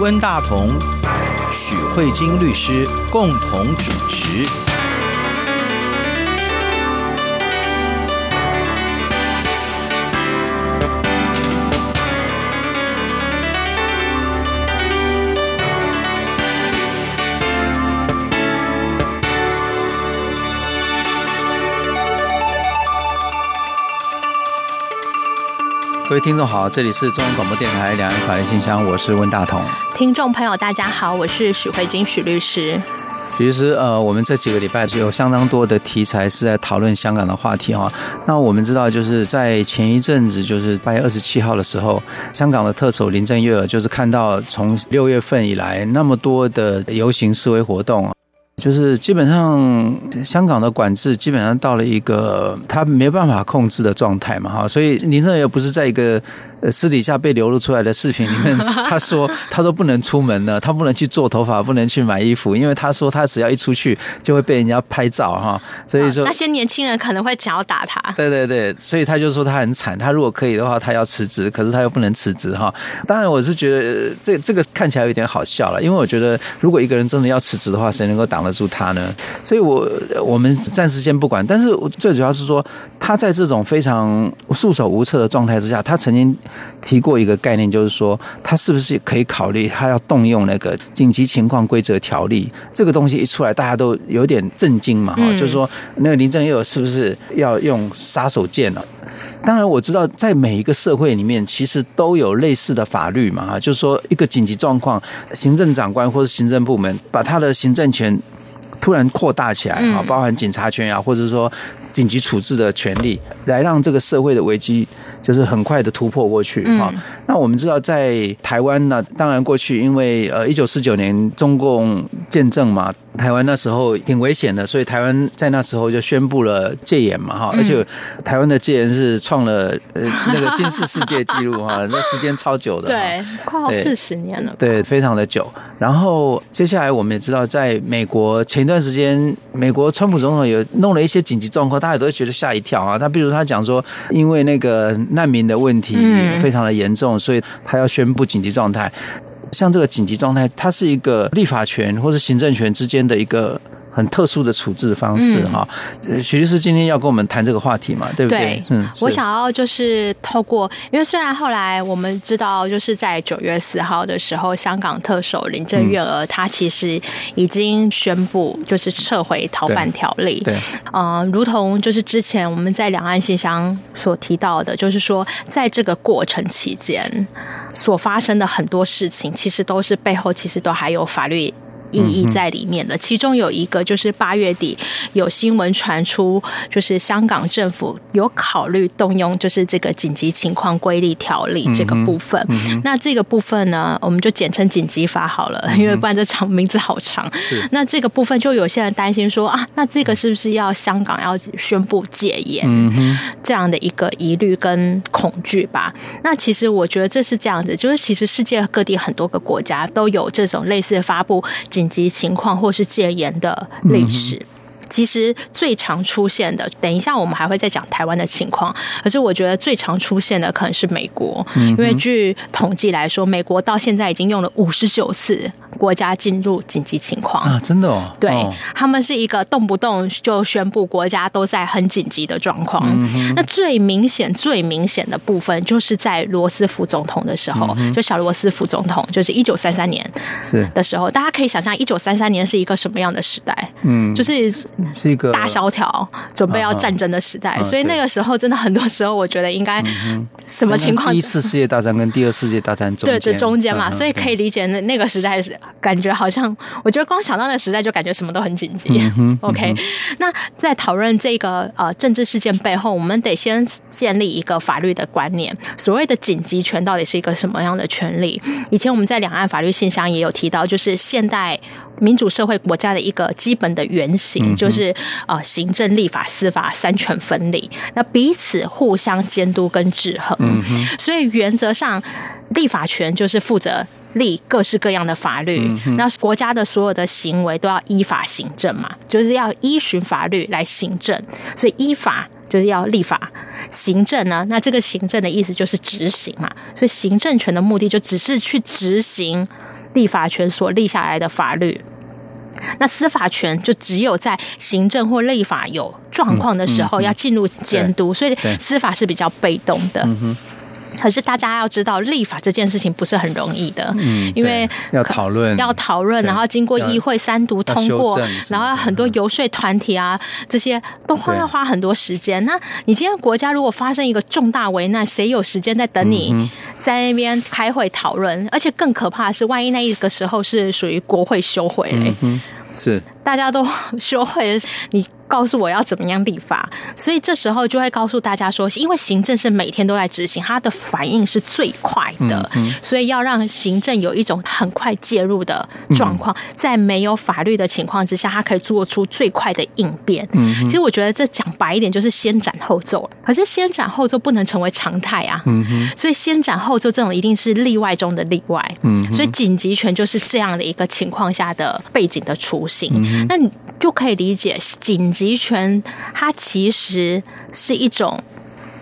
温大同、许慧晶律师共同主持。各位听众好，这里是中央广播电台两岸法律信箱，我是温大同。听众朋友大家好，我是许慧晶许律师。其实呃，我们这几个礼拜有相当多的题材是在讨论香港的话题哈。那我们知道，就是在前一阵子，就是八月二十七号的时候，香港的特首林郑月娥就是看到从六月份以来那么多的游行示威活动。就是基本上香港的管制基本上到了一个他没办法控制的状态嘛哈，所以林郑月不是在一个私底下被流露出来的视频里面，他说他都不能出门了，他不能去做头发，不能去买衣服，因为他说他只要一出去就会被人家拍照哈，所以说那些年轻人可能会想要打他。对对对，所以他就说他很惨，他如果可以的话，他要辞职，可是他又不能辞职哈。当然我是觉得这这个看起来有点好笑了，因为我觉得如果一个人真的要辞职的话，谁能够挡？得住他呢？所以，我我们暂时先不管。但是最主要是说，他在这种非常束手无策的状态之下，他曾经提过一个概念，就是说，他是不是可以考虑他要动用那个紧急情况规则条例？这个东西一出来，大家都有点震惊嘛。哈、嗯，就是说，那个林郑月娥是不是要用杀手锏了？当然，我知道在每一个社会里面，其实都有类似的法律嘛。哈，就是说，一个紧急状况，行政长官或者行政部门把他的行政权。突然扩大起来啊，包含警察权啊，或者说紧急处置的权利，来让这个社会的危机就是很快的突破过去啊。那我们知道，在台湾呢，当然过去因为呃，一九四九年中共建政嘛。台湾那时候挺危险的，所以台湾在那时候就宣布了戒严嘛，哈，而且台湾的戒严是创了呃那个金氏世界纪录哈，那时间超久的，对，快要四十年了，对，非常的久。然后接下来我们也知道，在美国前一段时间，美国川普总统有弄了一些紧急状况，大家都会觉得吓一跳啊。他比如他讲说，因为那个难民的问题非常的严重，所以他要宣布紧急状态。像这个紧急状态，它是一个立法权或者行政权之间的一个很特殊的处置方式哈。许律师今天要跟我们谈这个话题嘛，对不对？对，嗯，我想要就是透过，因为虽然后来我们知道，就是在九月四号的时候，香港特首林郑月娥她其实已经宣布就是撤回逃犯条例。对，嗯、呃，如同就是之前我们在两岸信箱所提到的，就是说在这个过程期间。所发生的很多事情，其实都是背后其实都还有法律意义在里面的，其中有一个就是八月底有新闻传出，就是香港政府有考虑动用就是这个紧急情况规例条例这个部分。那这个部分呢，我们就简称紧急法好了，因为不然这长名字好长。那这个部分就有些人担心说啊，那这个是不是要香港要宣布戒严这样的一个疑虑跟恐惧吧？那其实我觉得这是这样子，就是其实世界各地很多个国家都有这种类似发布紧紧急情况或是戒严的历史，其实最常出现的，等一下我们还会再讲台湾的情况。可是我觉得最常出现的可能是美国，因为据统计来说，美国到现在已经用了五十九次。国家进入紧急情况啊，真的哦。对，他们是一个动不动就宣布国家都在很紧急的状况。那最明显、最明显的部分，就是在罗斯福总统的时候，就小罗斯福总统，就是一九三三年是的时候，大家可以想象一九三三年是一个什么样的时代？嗯，就是是一个大萧条，准备要战争的时代。所以那个时候，真的很多时候，我觉得应该什么情况？第一次世界大战跟第二次世界大战中间，对，这中间嘛，所以可以理解那那个时代是。感觉好像，我觉得光想到那个时代就感觉什么都很紧急。OK，那在讨论这个呃政治事件背后，我们得先建立一个法律的观念。所谓的紧急权到底是一个什么样的权利？以前我们在两岸法律信箱也有提到，就是现代民主社会国家的一个基本的原型，就是呃行政、立法、司法三权分立，那彼此互相监督跟制衡。嗯、所以原则上，立法权就是负责。立各式各样的法律，那国家的所有的行为都要依法行政嘛，就是要依循法律来行政，所以依法就是要立法，行政呢，那这个行政的意思就是执行嘛，所以行政权的目的就只是去执行立法权所立下来的法律。那司法权就只有在行政或立法有状况的时候要进入监督，所以司法是比较被动的。可是大家要知道，立法这件事情不是很容易的，嗯，因为要讨论，要讨论，然后经过议会三读通过，然后很多游说团体啊，这些都花要花很多时间。那你今天国家如果发生一个重大危难，谁有时间在等你在那边开会讨论？而且更可怕的是，万一那一个时候是属于国会休会，嗯，是大家都说会，你。告诉我要怎么样立法，所以这时候就会告诉大家说，因为行政是每天都在执行，它的反应是最快的，所以要让行政有一种很快介入的状况，在没有法律的情况之下，它可以做出最快的应变。其实我觉得这讲白一点就是先斩后奏，可是先斩后奏不能成为常态啊。所以先斩后奏这种一定是例外中的例外。所以紧急权就是这样的一个情况下的背景的雏形。那你就可以理解紧。急权，它其实是一种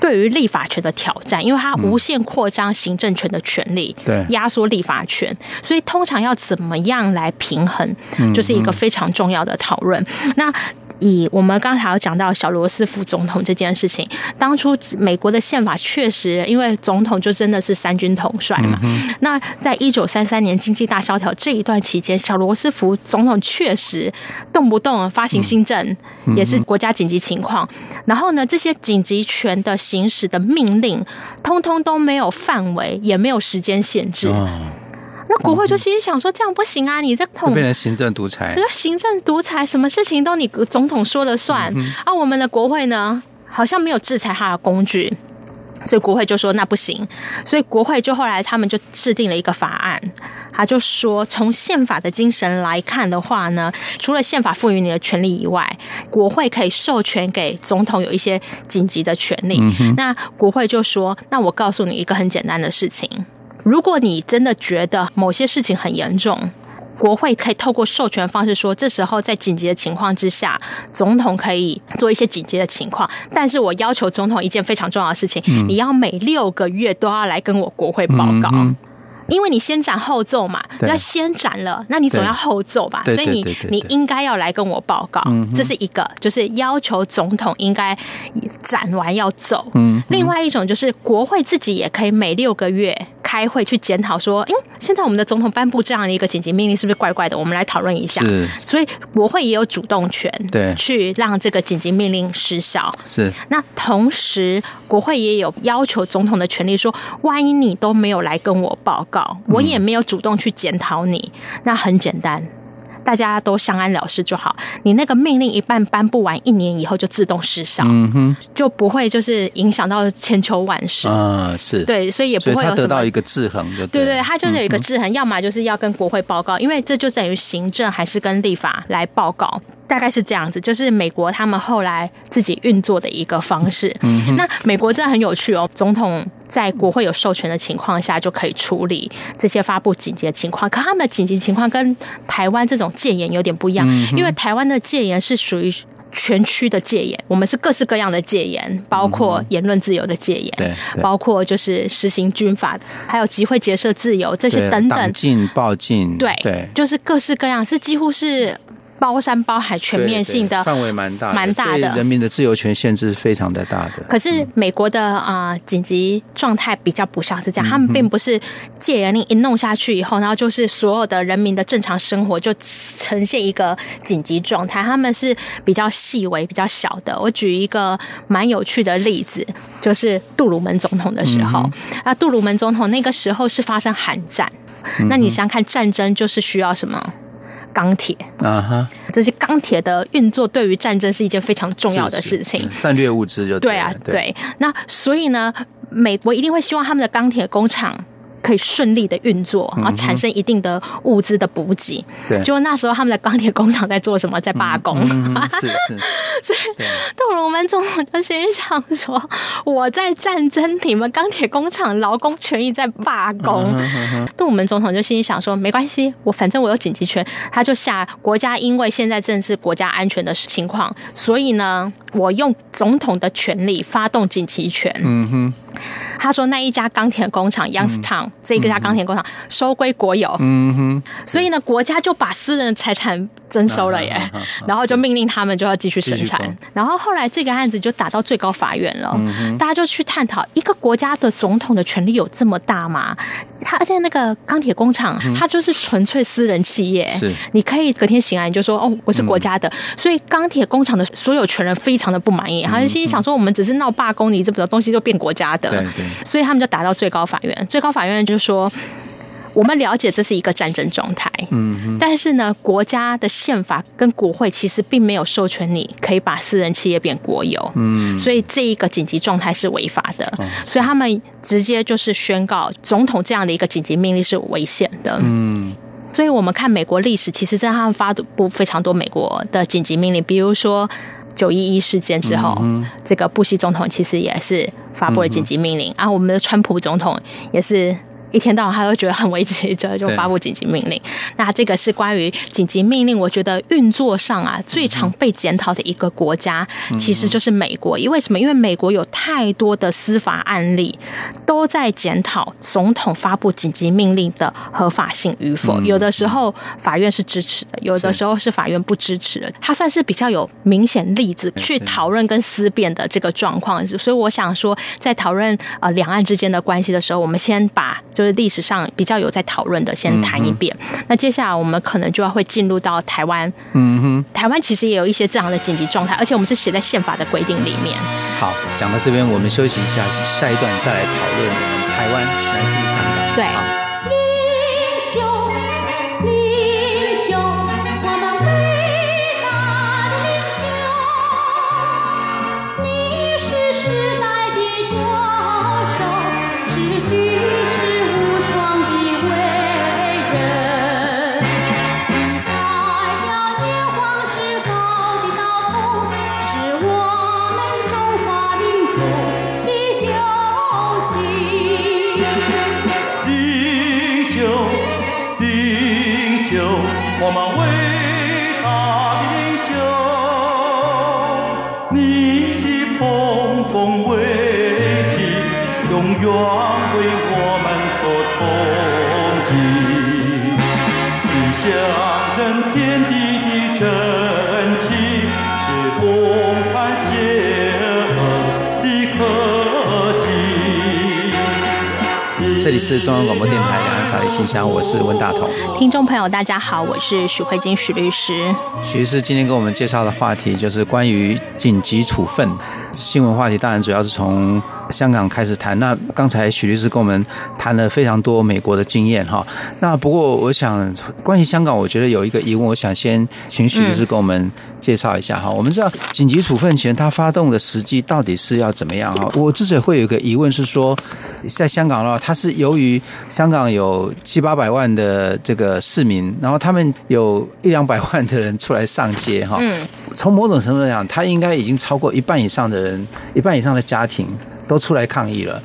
对于立法权的挑战，因为它无限扩张行政权的权利，对，压缩立法权，所以通常要怎么样来平衡，就是一个非常重要的讨论。那。以我们刚才有讲到小罗斯福总统这件事情，当初美国的宪法确实，因为总统就真的是三军统帅嘛。那在一九三三年经济大萧条这一段期间，小罗斯福总统确实动不动发行新政，也是国家紧急情况。然后呢，这些紧急权的行使的命令，通通都没有范围，也没有时间限制。那国会就心想说：“这样不行啊！你这统变成行政独裁，行政独裁，什么事情都你总统说了算。啊，我们的国会呢，好像没有制裁他的工具，所以国会就说那不行。所以国会就后来他们就制定了一个法案，他就说，从宪法的精神来看的话呢，除了宪法赋予你的权利以外，国会可以授权给总统有一些紧急的权利。那国会就说，那我告诉你一个很简单的事情。”如果你真的觉得某些事情很严重，国会可以透过授权方式说，这时候在紧急的情况之下，总统可以做一些紧急的情况。但是我要求总统一件非常重要的事情，嗯、你要每六个月都要来跟我国会报告。嗯嗯因为你先斩后奏嘛，那先斩了，那你总要后奏吧，所以你你应该要来跟我报告，这是一个，就是要求总统应该斩完要走。嗯，另外一种就是国会自己也可以每六个月开会去检讨，说，嗯，现在我们的总统颁布这样的一个紧急命令是不是怪怪的？我们来讨论一下。是，所以国会也有主动权，对，去让这个紧急命令失效。是，那同时国会也有要求总统的权利，说，万一你都没有来跟我报告。我也没有主动去检讨你，那很简单，大家都相安了事就好。你那个命令一半颁布完，一年以后就自动失效，嗯哼，就不会就是影响到千秋万世啊。是对，所以也不会有得到一个制衡，就对对，它就是有一个制衡，要么就是要跟国会报告，因为这就等于行政还是跟立法来报告。大概是这样子，就是美国他们后来自己运作的一个方式。嗯，那美国真的很有趣哦，总统在国会有授权的情况下就可以处理这些发布紧急的情况。可他们的紧急情况跟台湾这种戒严有点不一样，因为台湾的戒严是属于全区的戒严，我们是各式各样的戒严，包括言论自由的戒严，对，包括就是实行军法，还有集会结社自由这些等等，党禁、报禁，对对，就是各式各样，是几乎是。包山包海、全面性的范围蛮大，蛮大的，人民的自由权限制是非常的大的。可是美国的啊、呃、紧急状态比较不像是这样，他们并不是戒严令一弄下去以后，然后就是所有的人民的正常生活就呈现一个紧急状态，他们是比较细微、比较小的。我举一个蛮有趣的例子，就是杜鲁门总统的时候，啊，杜鲁门总统那个时候是发生寒战，那你想想看，战争就是需要什么？钢铁啊哈，这些钢铁的运作对于战争是一件非常重要的事情，战略物资就对，对啊，对。那所以呢，美国一定会希望他们的钢铁工厂。可以顺利的运作，然后产生一定的物资的补给。对、嗯，就那时候他们的钢铁工厂在做什么？在罢工。嗯嗯、是是。所以杜鲁门总统就心想说：“我在战争，你们钢铁工厂劳工权益在罢工。嗯”嗯嗯、杜鲁门总统就心里想说：“没关系，我反正我有紧急权。”他就下国家，因为现在正是国家安全的情况，所以呢。我用总统的权力发动紧急权。嗯哼。他说那一家钢铁工厂 Youngstown、嗯、这一家钢铁工厂收归国有。嗯哼。所以呢，国家就把私人财产征收了耶，然后就命令他们就要继续生产。然后后来这个案子就打到最高法院了。嗯。大家就去探讨，一个国家的总统的权力有这么大吗？他而且那个钢铁工厂，它就是纯粹私人企业。是。你可以隔天醒来你就说哦，我是国家的。嗯、所以钢铁工厂的所有权人非常的不满意，他就心里想说，我们只是闹罢工，你这么多东西就变国家的。对对。所以他们就打到最高法院，最高法院就说，我们了解这是一个战争状态，嗯，但是呢，国家的宪法跟国会其实并没有授权你可以把私人企业变国有，嗯，所以这一个紧急状态是违法的，所以他们直接就是宣告总统这样的一个紧急命令是危险的，嗯，所以我们看美国历史，其实在他们发布非常多美国的紧急命令，比如说。九一一事件之后，嗯、哼这个布希总统其实也是发布了紧急命令，嗯、哼啊，我们的川普总统也是。一天到晚他都觉得很危急，就就发布紧急命令。那这个是关于紧急命令，我觉得运作上啊最常被检讨的一个国家，其实就是美国。因为什么？因为美国有太多的司法案例都在检讨总统发布紧急命令的合法性与否。有的时候法院是支持的，有的时候是法院不支持的。它算是比较有明显例子去讨论跟思辨的这个状况。所以我想说，在讨论呃两岸之间的关系的时候，我们先把。就是历史上比较有在讨论的，先谈一遍。嗯、那接下来我们可能就要会进入到台湾。嗯哼，台湾其实也有一些这样的紧急状态，而且我们是写在宪法的规定里面。好，讲到这边，我们休息一下，下一段再来讨论我们台湾来自于香港。对。是中央广播电台两岸法律信箱，我是温大同。听众朋友，大家好，我是许慧金许律师。许律师今天给我们介绍的话题就是关于紧急处分新闻话题，当然主要是从。香港开始谈，那刚才许律师跟我们谈了非常多美国的经验哈。那不过我想，关于香港，我觉得有一个疑问，我想先请许律师跟我们介绍一下哈。我们知道紧急处分权它发动的时机到底是要怎么样哈？我之所以会有一个疑问是说，在香港的话，它是由于香港有七八百万的这个市民，然后他们有一两百万的人出来上街哈。嗯。从某种程度来讲，他应该已经超过一半以上的人，一半以上的家庭。都出来抗议了，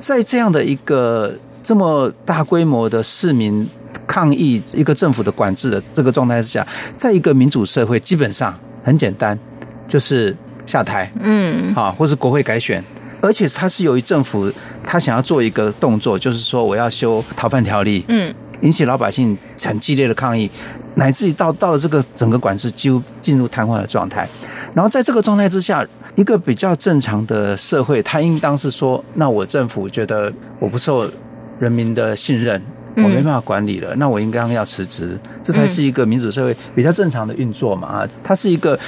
在这样的一个这么大规模的市民抗议，一个政府的管制的这个状态之下，在一个民主社会，基本上很简单，就是下台，嗯，啊，或是国会改选，而且他是由于政府他想要做一个动作，就是说我要修逃犯条例，嗯，引起老百姓很激烈的抗议，乃至于到到了这个整个管制几乎进入瘫痪的状态，然后在这个状态之下。一个比较正常的社会，他应当是说：那我政府觉得我不受人民的信任，我没办法管理了，那我应该要辞职，这才是一个民主社会比较正常的运作嘛。啊，它是一个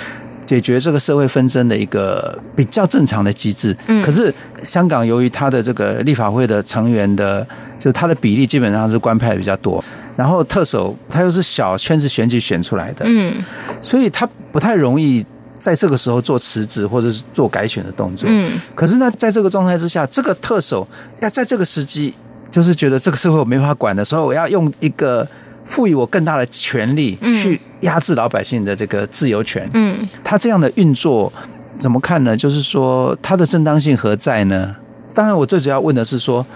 解决这个社会纷争的一个比较正常的机制。可是香港由于它的这个立法会的成员的，就它的比例基本上是官派比较多，然后特首他又是小圈子选举选出来的，嗯，所以他不太容易。在这个时候做辞职或者是做改选的动作，嗯，可是呢，在这个状态之下，这个特首要在这个时机，就是觉得这个社会我没法管的时候，我要用一个赋予我更大的权力去压制老百姓的这个自由权，嗯，他这样的运作怎么看呢？就是说他的正当性何在呢？当然，我最主要问的是说，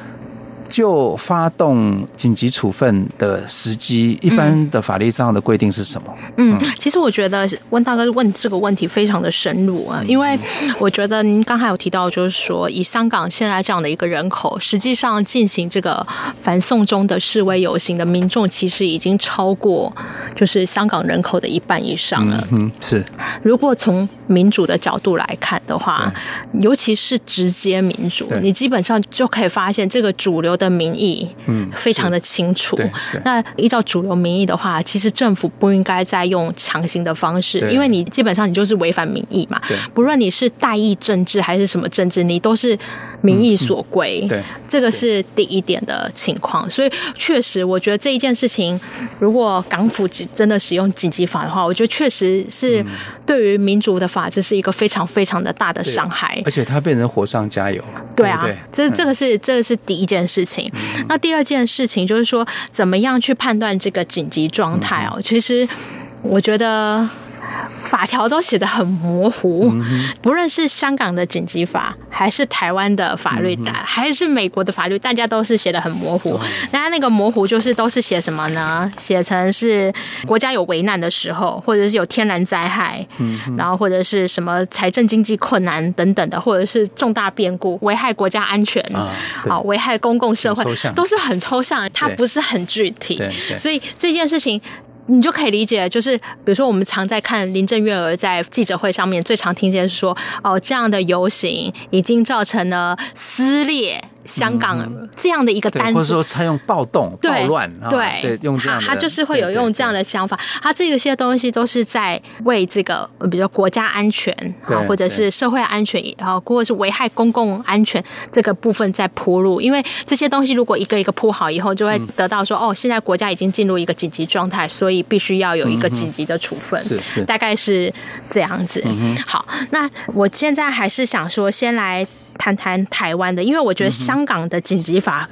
就发动紧急处分的时机，一般的法律上的规定是什么？嗯，其实我觉得温大哥问这个问题非常的深入啊，因为我觉得您刚才有提到，就是说以香港现在这样的一个人口，实际上进行这个反送中的示威游行的民众，其实已经超过就是香港人口的一半以上了。嗯，是。如果从民主的角度来看的话，尤其是直接民主，你基本上就可以发现这个主流的民意，嗯，非常的清楚。那依照主流民意的话，其实政府不应该再用强行的方式，因为你基本上你就是违反民意嘛。不论你是代议政治还是什么政治，你都是民意所归。对，这个是第一点的情况。所以确实，我觉得这一件事情，如果港府真的使用紧急法的话，我觉得确实是对于民主的法治是一个非常非常的大的伤害。而且它变成火上加油。对啊，这这个是这个是第一件事情。那第二件事情就是说，怎么样去判断这个紧急状态哦？其实我觉得。法条都写得很模糊，不论是香港的紧急法，还是台湾的法律，还是美国的法律，大家都是写得很模糊。那那个模糊就是都是写什么呢？写成是国家有危难的时候，或者是有天然灾害，然后或者是什么财政经济困难等等的，或者是重大变故危害国家安全啊，危害公共社会，都是很抽象，它不是很具体。所以这件事情。你就可以理解，就是比如说，我们常在看林郑月娥在记者会上面最常听见说，哦，这样的游行已经造成了撕裂。香港这样的一个单子，或者说他用暴动、暴乱，对对，用这样的，他就是会有用这样的想法。他这些东西都是在为这个，比如说国家安全啊，或者是社会安全，然后或者是危害公共安全这个部分在铺路。因为这些东西如果一个一个铺好以后，就会得到说，哦，现在国家已经进入一个紧急状态，所以必须要有一个紧急的处分，大概是这样子。好，那我现在还是想说，先来。谈谈台湾的，因为我觉得香港的紧急法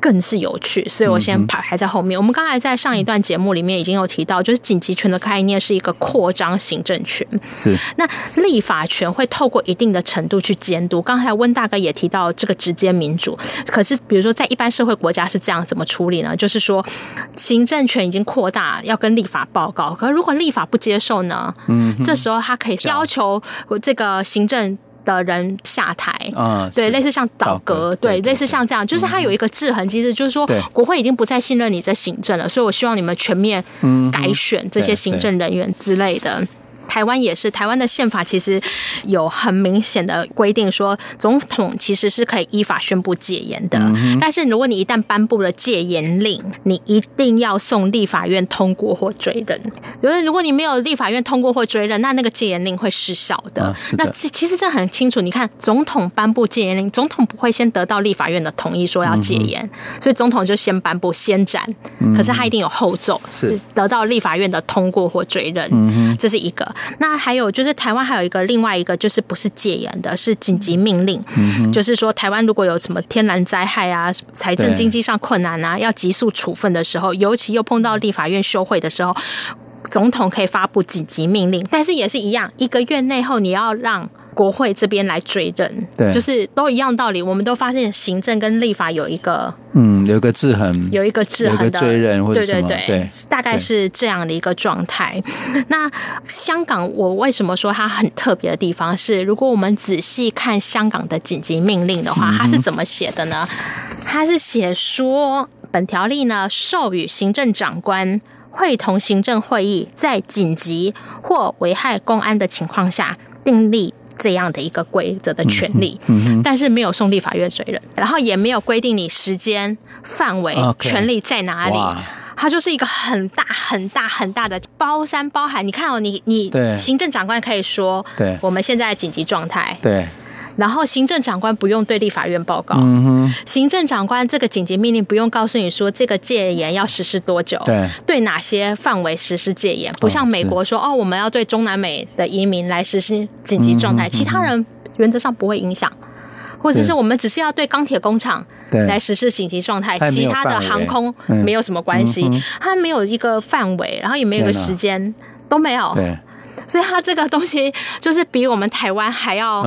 更是有趣，所以我先排排在后面。我们刚才在上一段节目里面已经有提到，就是紧急权的概念是一个扩张行政权，是那立法权会透过一定的程度去监督。刚才温大哥也提到这个直接民主，可是比如说在一般社会国家是这样怎么处理呢？就是说行政权已经扩大，要跟立法报告，可是如果立法不接受呢？嗯，这时候他可以要求这个行政。的人下台，嗯，对，类似像倒戈，对，类似像这样，就是他有一个制衡机制，就是说国会已经不再信任你这行政了，所以我希望你们全面改选这些行政人员之类的。台湾也是，台湾的宪法其实有很明显的规定，说总统其实是可以依法宣布戒严的。但是如果你一旦颁布了戒严令，你一定要送立法院通过或追认。因为如果你没有立法院通过或追认，那那个戒严令会失效的。那其实这很清楚，你看总统颁布戒严令，总统不会先得到立法院的同意说要戒严，所以总统就先颁布先斩。可是他一定有后奏，是得到立法院的通过或追认，这是一个。那还有就是台湾还有一个另外一个就是不是戒严的，是紧急命令，嗯、就是说台湾如果有什么天然灾害啊、财政经济上困难啊，要急速处分的时候，尤其又碰到立法院休会的时候，总统可以发布紧急命令，但是也是一样，一个月内后你要让。国会这边来追认，对，就是都一样道理。我们都发现行政跟立法有一个，嗯，有一个制衡，有一个制衡的追认或者什么，对对对，对，大概是这样的一个状态。那香港，我为什么说它很特别的地方是，如果我们仔细看香港的紧急命令的话，它是怎么写的呢？它是写说，本条例呢授予行政长官会同行政会议，在紧急或危害公安的情况下订立。这样的一个规则的权利，但是没有送立法院追认，然后也没有规定你时间范围、权利在哪里，它就是一个很大很大很大的包山包海。你看哦，你你行政长官可以说，对，我们现在紧急状态，对。然后行政长官不用对立法院报告，嗯哼，行政长官这个紧急命令不用告诉你说这个戒严要实施多久，对，对哪些范围实施戒严，不像美国说哦，我们要对中南美的移民来实施紧急状态，其他人原则上不会影响，或者是我们只是要对钢铁工厂来实施紧急状态，其他的航空没有什么关系，它没有一个范围，然后也没有一个时间都没有，对，所以它这个东西就是比我们台湾还要。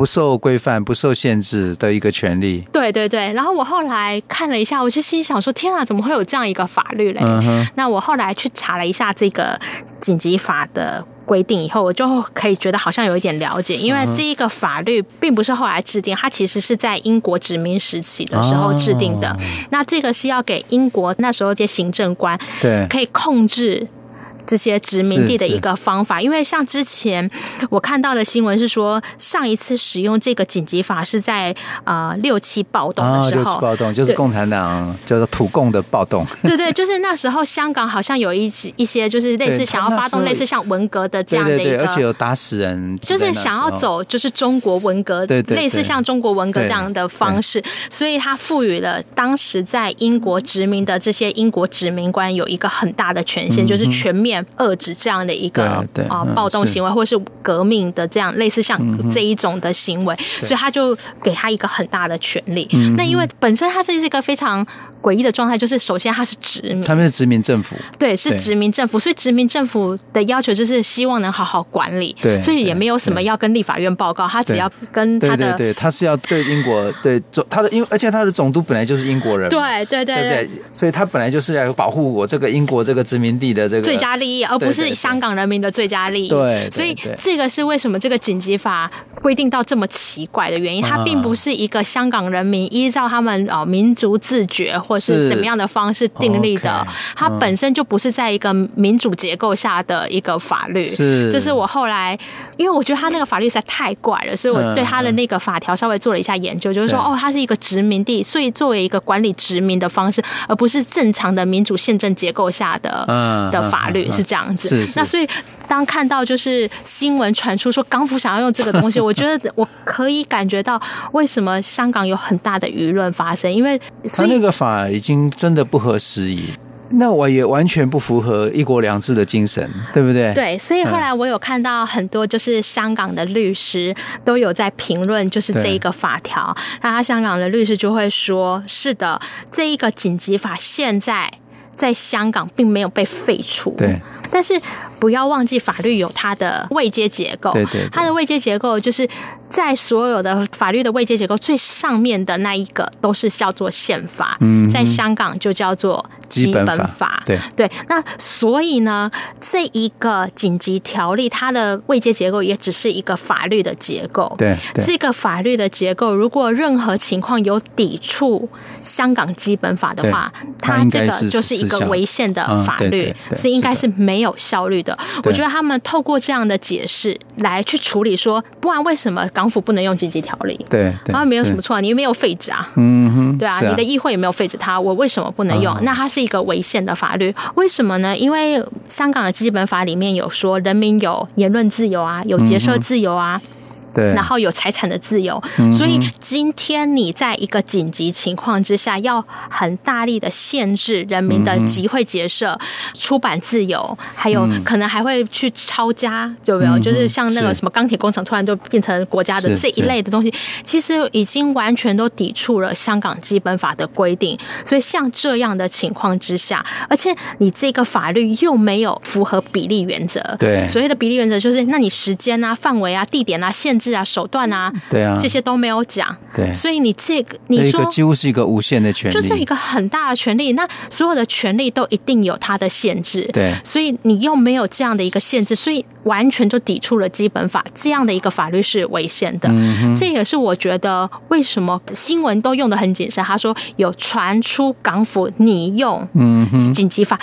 不受规范、不受限制的一个权利。对对对。然后我后来看了一下，我就心想说：“天啊，怎么会有这样一个法律嘞？”嗯。那我后来去查了一下这个紧急法的规定以后，我就可以觉得好像有一点了解，因为这一个法律并不是后来制定，它其实是在英国殖民时期的时候制定的。哦。那这个是要给英国那时候这些行政官对可以控制。这些殖民地的一个方法，因为像之前我看到的新闻是说，上一次使用这个紧急法是在呃六七暴动的时候，六七暴动就是共产党就是土共的暴动。对对，就是那时候香港好像有一一些就是类似想要发动类似像文革的这样的一个，而且有打死人，就是想要走就是中国文革，类似像中国文革这样的方式，所以他赋予了当时在英国殖民的这些英国殖民官有一个很大的权限，就是全面。遏制这样的一个啊暴动行为，或是革命的这样类似像这一种的行为，所以他就给他一个很大的权力。那因为本身他这是一个非常诡异的状态，就是首先他是殖民，他们是殖民政府，对，是殖民政府，所以殖民政府的要求就是希望能好好管理，对，所以也没有什么要跟立法院报告，他只要跟他的，对，他是要对英国对总他的，因为而且他的总督本来就是英国人，对。对对对，所以他本来就是要保护我这个英国这个殖民地的这个最佳利益。而不是香港人民的最佳利益，对，所以这个是为什么这个紧急法规定到这么奇怪的原因。它并不是一个香港人民依照他们哦民族自觉或是怎么样的方式订立的，它本身就不是在一个民主结构下的一个法律。是，这是我后来因为我觉得他那个法律实在太怪了，所以我对他的那个法条稍微做了一下研究，就是说哦，它是一个殖民地，所以作为一个管理殖民的方式，而不是正常的民主宪政结构下的的法律是这样子，是是，那所以当看到就是新闻传出说港府想要用这个东西，我觉得 我可以感觉到为什么香港有很大的舆论发生，因为他那个法已经真的不合时宜，那我也完全不符合一国两制的精神，对不对？对，所以后来我有看到很多就是香港的律师都有在评论，就是这一个法条，那他香港的律师就会说：是的，这一个紧急法现在在香港并没有被废除。但是不要忘记，法律有它的位阶结构。对对，它的位阶结构就是在所有的法律的位阶结构最上面的那一个都是叫做宪法。嗯，在香港就叫做基本法。对对，那所以呢，这一个紧急条例它的位阶结构也只是一个法律的结构。对，这个法律的结构如果任何情况有抵触香港基本法的话，它这个就是一个违宪的法律，是应该是没。没有效率的，我觉得他们透过这样的解释来去处理，说不然为什么港府不能用紧急条例？对，然后没有什么错啊，你又没有废止啊，嗯哼，对啊，你的议会也没有废止它，我为什么不能用？那它是一个违宪的法律，为什么呢？因为香港的基本法里面有说，人民有言论自由啊，有结社自由啊。对，然后有财产的自由，所以今天你在一个紧急情况之下，要很大力的限制人民的集会结社、出版自由，还有可能还会去抄家，有没有？就是像那个什么钢铁工厂突然就变成国家的这一类的东西，其实已经完全都抵触了香港基本法的规定。所以像这样的情况之下，而且你这个法律又没有符合比例原则，对，所谓的比例原则就是，那你时间啊、范围啊、地点啊、限制啊、手段啊，对啊，这些都没有讲。对，所以你这个，你说几乎是一个无限的权利，就是一个很大的权利。那所有的权利都一定有它的限制。对，所以你又没有这样的一个限制，所以完全就抵触了基本法。这样的一个法律是违宪的。嗯，这也是我觉得为什么新闻都用的很谨慎。他说有传出港府拟用嗯紧急法。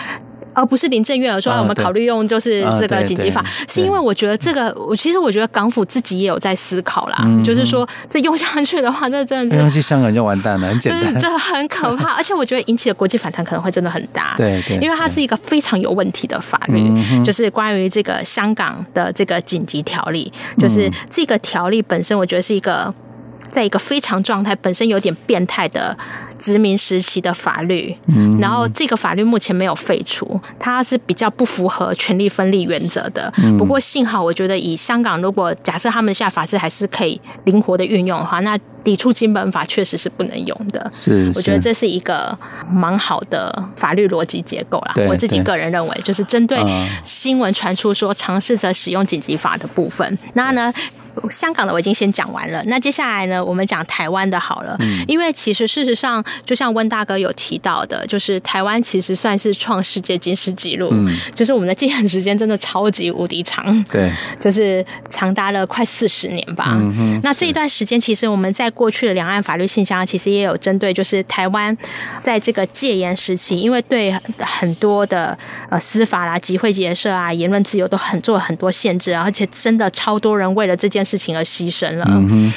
而不是林郑月娥说，我们考虑用就是这个紧急法，是因为我觉得这个，我其实我觉得港府自己也有在思考啦，就是说这用下去的话，那真的是，用下去香港就完蛋了，很简单，这很可怕，而且我觉得引起的国际反弹可能会真的很大，对对，因为它是一个非常有问题的法律，就是关于这个香港的这个紧急条例，就是这个条例本身，我觉得是一个。在一个非常状态本身有点变态的殖民时期的法律，嗯，然后这个法律目前没有废除，它是比较不符合权力分立原则的。不过幸好，我觉得以香港，如果假设他们现在法制还是可以灵活的运用的话，那抵触金本法确实是不能用的。是，我觉得这是一个蛮好的法律逻辑结构啦。我自己个人认为，就是针对新闻传出说尝试着使用紧急法的部分，那呢？香港的我已经先讲完了，那接下来呢，我们讲台湾的好了。嗯，因为其实事实上，就像温大哥有提到的，就是台湾其实算是创世界金氏纪录，嗯，就是我们的戒严时间真的超级无敌长，对，就是长达了快四十年吧。嗯哼，那这一段时间，其实我们在过去的两岸法律信箱，其实也有针对，就是台湾在这个戒严时期，因为对很多的呃司法啦、集会结社啊、言论自由都很做了很多限制，而且真的超多人为了这件事情而牺牲了，嗯，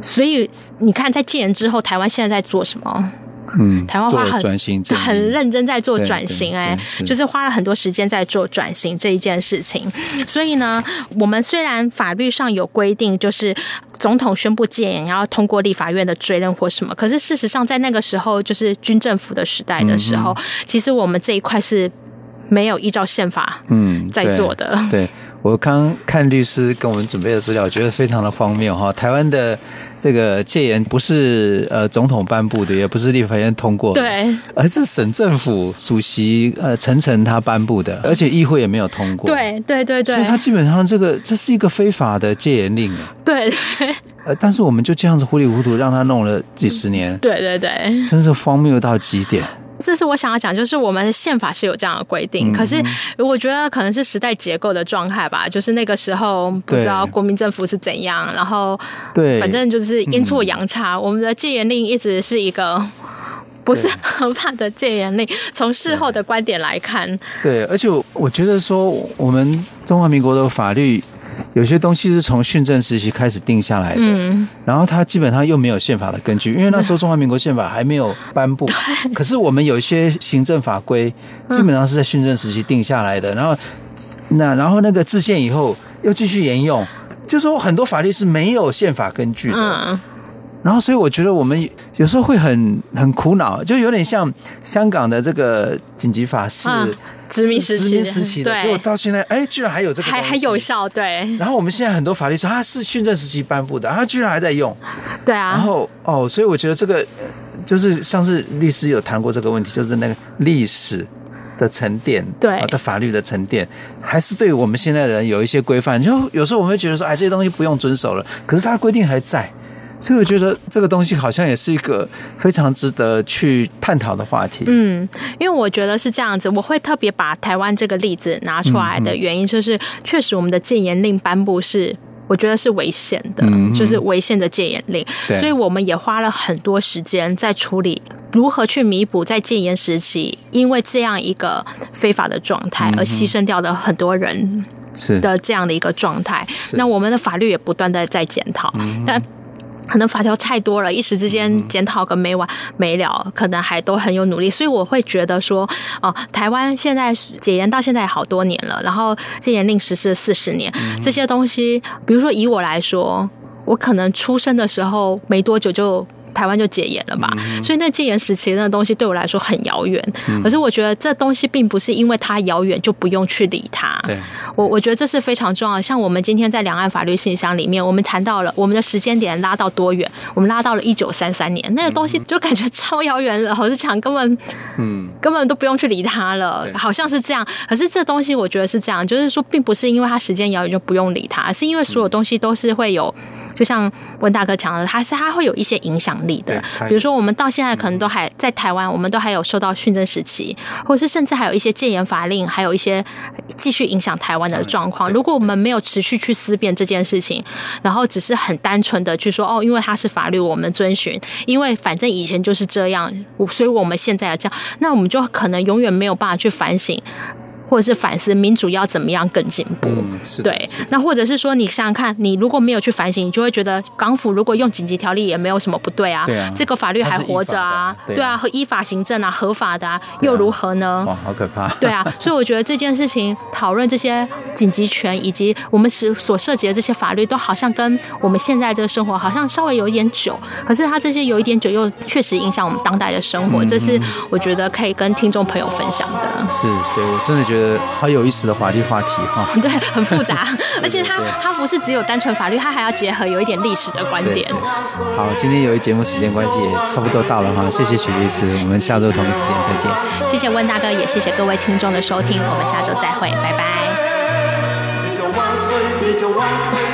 所以你看，在戒严之后，台湾现在在做什么？嗯，台湾花很很认真在做转型，哎，就是花了很多时间在做转型这一件事情。所以呢，我们虽然法律上有规定，就是总统宣布戒严，然后通过立法院的追认或什么，可是事实上，在那个时候，就是军政府的时代的时候，其实我们这一块是没有依照宪法嗯在做的。对我刚看律师跟我们准备的资料，觉得非常的荒谬哈。台湾的这个戒严不是呃总统颁布的，也不是立法院通过的，对，而是省政府主席呃陈诚他颁布的，而且议会也没有通过。对对对对，所以他基本上这个这是一个非法的戒严令啊。对，呃，但是我们就这样子糊里糊涂让他弄了几十年。对对对，真是荒谬到极点。这是我想要讲，就是我们的宪法是有这样的规定，可是我觉得可能是时代结构的状态吧。就是那个时候不知道国民政府是怎样，然后对，反正就是阴错阳差，我们的戒严令一直是一个不是合法的戒严令。从事后的观点来看，对，而且我觉得说我们中华民国的法律。有些东西是从训政时期开始定下来的，嗯，然后它基本上又没有宪法的根据，因为那时候中华民国宪法还没有颁布。可是我们有一些行政法规，基本上是在训政时期定下来的，然后那然后那个制宪以后又继续沿用，就说很多法律是没有宪法根据的。嗯，然后所以我觉得我们有时候会很很苦恼，就有点像香港的这个紧急法是。殖民时期，殖民时期的，结果到现在，哎，居然还有这个，还还有效，对。然后我们现在很多法律说它是训政时期颁布的，它居然还在用，对啊。然后哦，所以我觉得这个就是上次律师有谈过这个问题，就是那个历史的沉淀，对，的法律的沉淀，还是对我们现在的人有一些规范。就有时候我们会觉得说，哎，这些东西不用遵守了，可是它规定还在。所以我觉得这个东西好像也是一个非常值得去探讨的话题。嗯，因为我觉得是这样子，我会特别把台湾这个例子拿出来的原因，就是确实我们的戒严令颁布是，我觉得是违宪的，就是违宪的戒严令。所以我们也花了很多时间在处理如何去弥补在戒严时期因为这样一个非法的状态而牺牲掉的很多人的这样的一个状态。那我们的法律也不断的在检讨，但。可能法条太多了，一时之间检讨个没完没了，可能还都很有努力，所以我会觉得说，哦，台湾现在解严到现在好多年了，然后戒严令实施了四十年，这些东西，比如说以我来说，我可能出生的时候没多久就。台湾就戒严了嘛，嗯、所以那戒严时期那个东西对我来说很遥远。嗯、可是我觉得这东西并不是因为它遥远就不用去理它。对，我我觉得这是非常重要的。像我们今天在两岸法律信箱里面，我们谈到了我们的时间点拉到多远？我们拉到了一九三三年，那个东西就感觉超遥远了。我是讲根本，嗯，根本都不用去理它了，好像是这样。可是这东西我觉得是这样，就是说，并不是因为它时间遥远就不用理它，而是因为所有东西都是会有。就像温大哥讲的，他是他会有一些影响力的。比如说，我们到现在可能都还在台湾，我们都还有受到训政时期，或是甚至还有一些戒严法令，还有一些继续影响台湾的状况。如果我们没有持续去思辨这件事情，然后只是很单纯的去说哦，因为它是法律，我们遵循，因为反正以前就是这样，所以我们现在要这样，那我们就可能永远没有办法去反省。或者是反思民主要怎么样更进步。嗯，是。对，那或者是说，你想想看，你如果没有去反省，你就会觉得港府如果用紧急条例也没有什么不对啊。对啊。这个法律还活着啊。对啊，和依法行政啊，合法的啊，又如何呢？哇，好可怕。对啊，所以我觉得这件事情讨论这些紧急权以及我们所所涉及的这些法律，都好像跟我们现在这个生活好像稍微有一点久。可是它这些有一点久，又确实影响我们当代的生活。这是我觉得可以跟听众朋友分享的。是，所以我真的觉得好有意思的法律话题哈。对，很复杂，而且它它不是只有单纯法律，它还要结合有一点历史的观点。好，今天由于节目时间关系，也差不多到了哈。谢谢许律师，我们下周同一时间再见。谢谢温大哥，也谢谢各位听众的收听，我们下周再会，拜拜。你就万岁，你就万岁，你就万岁。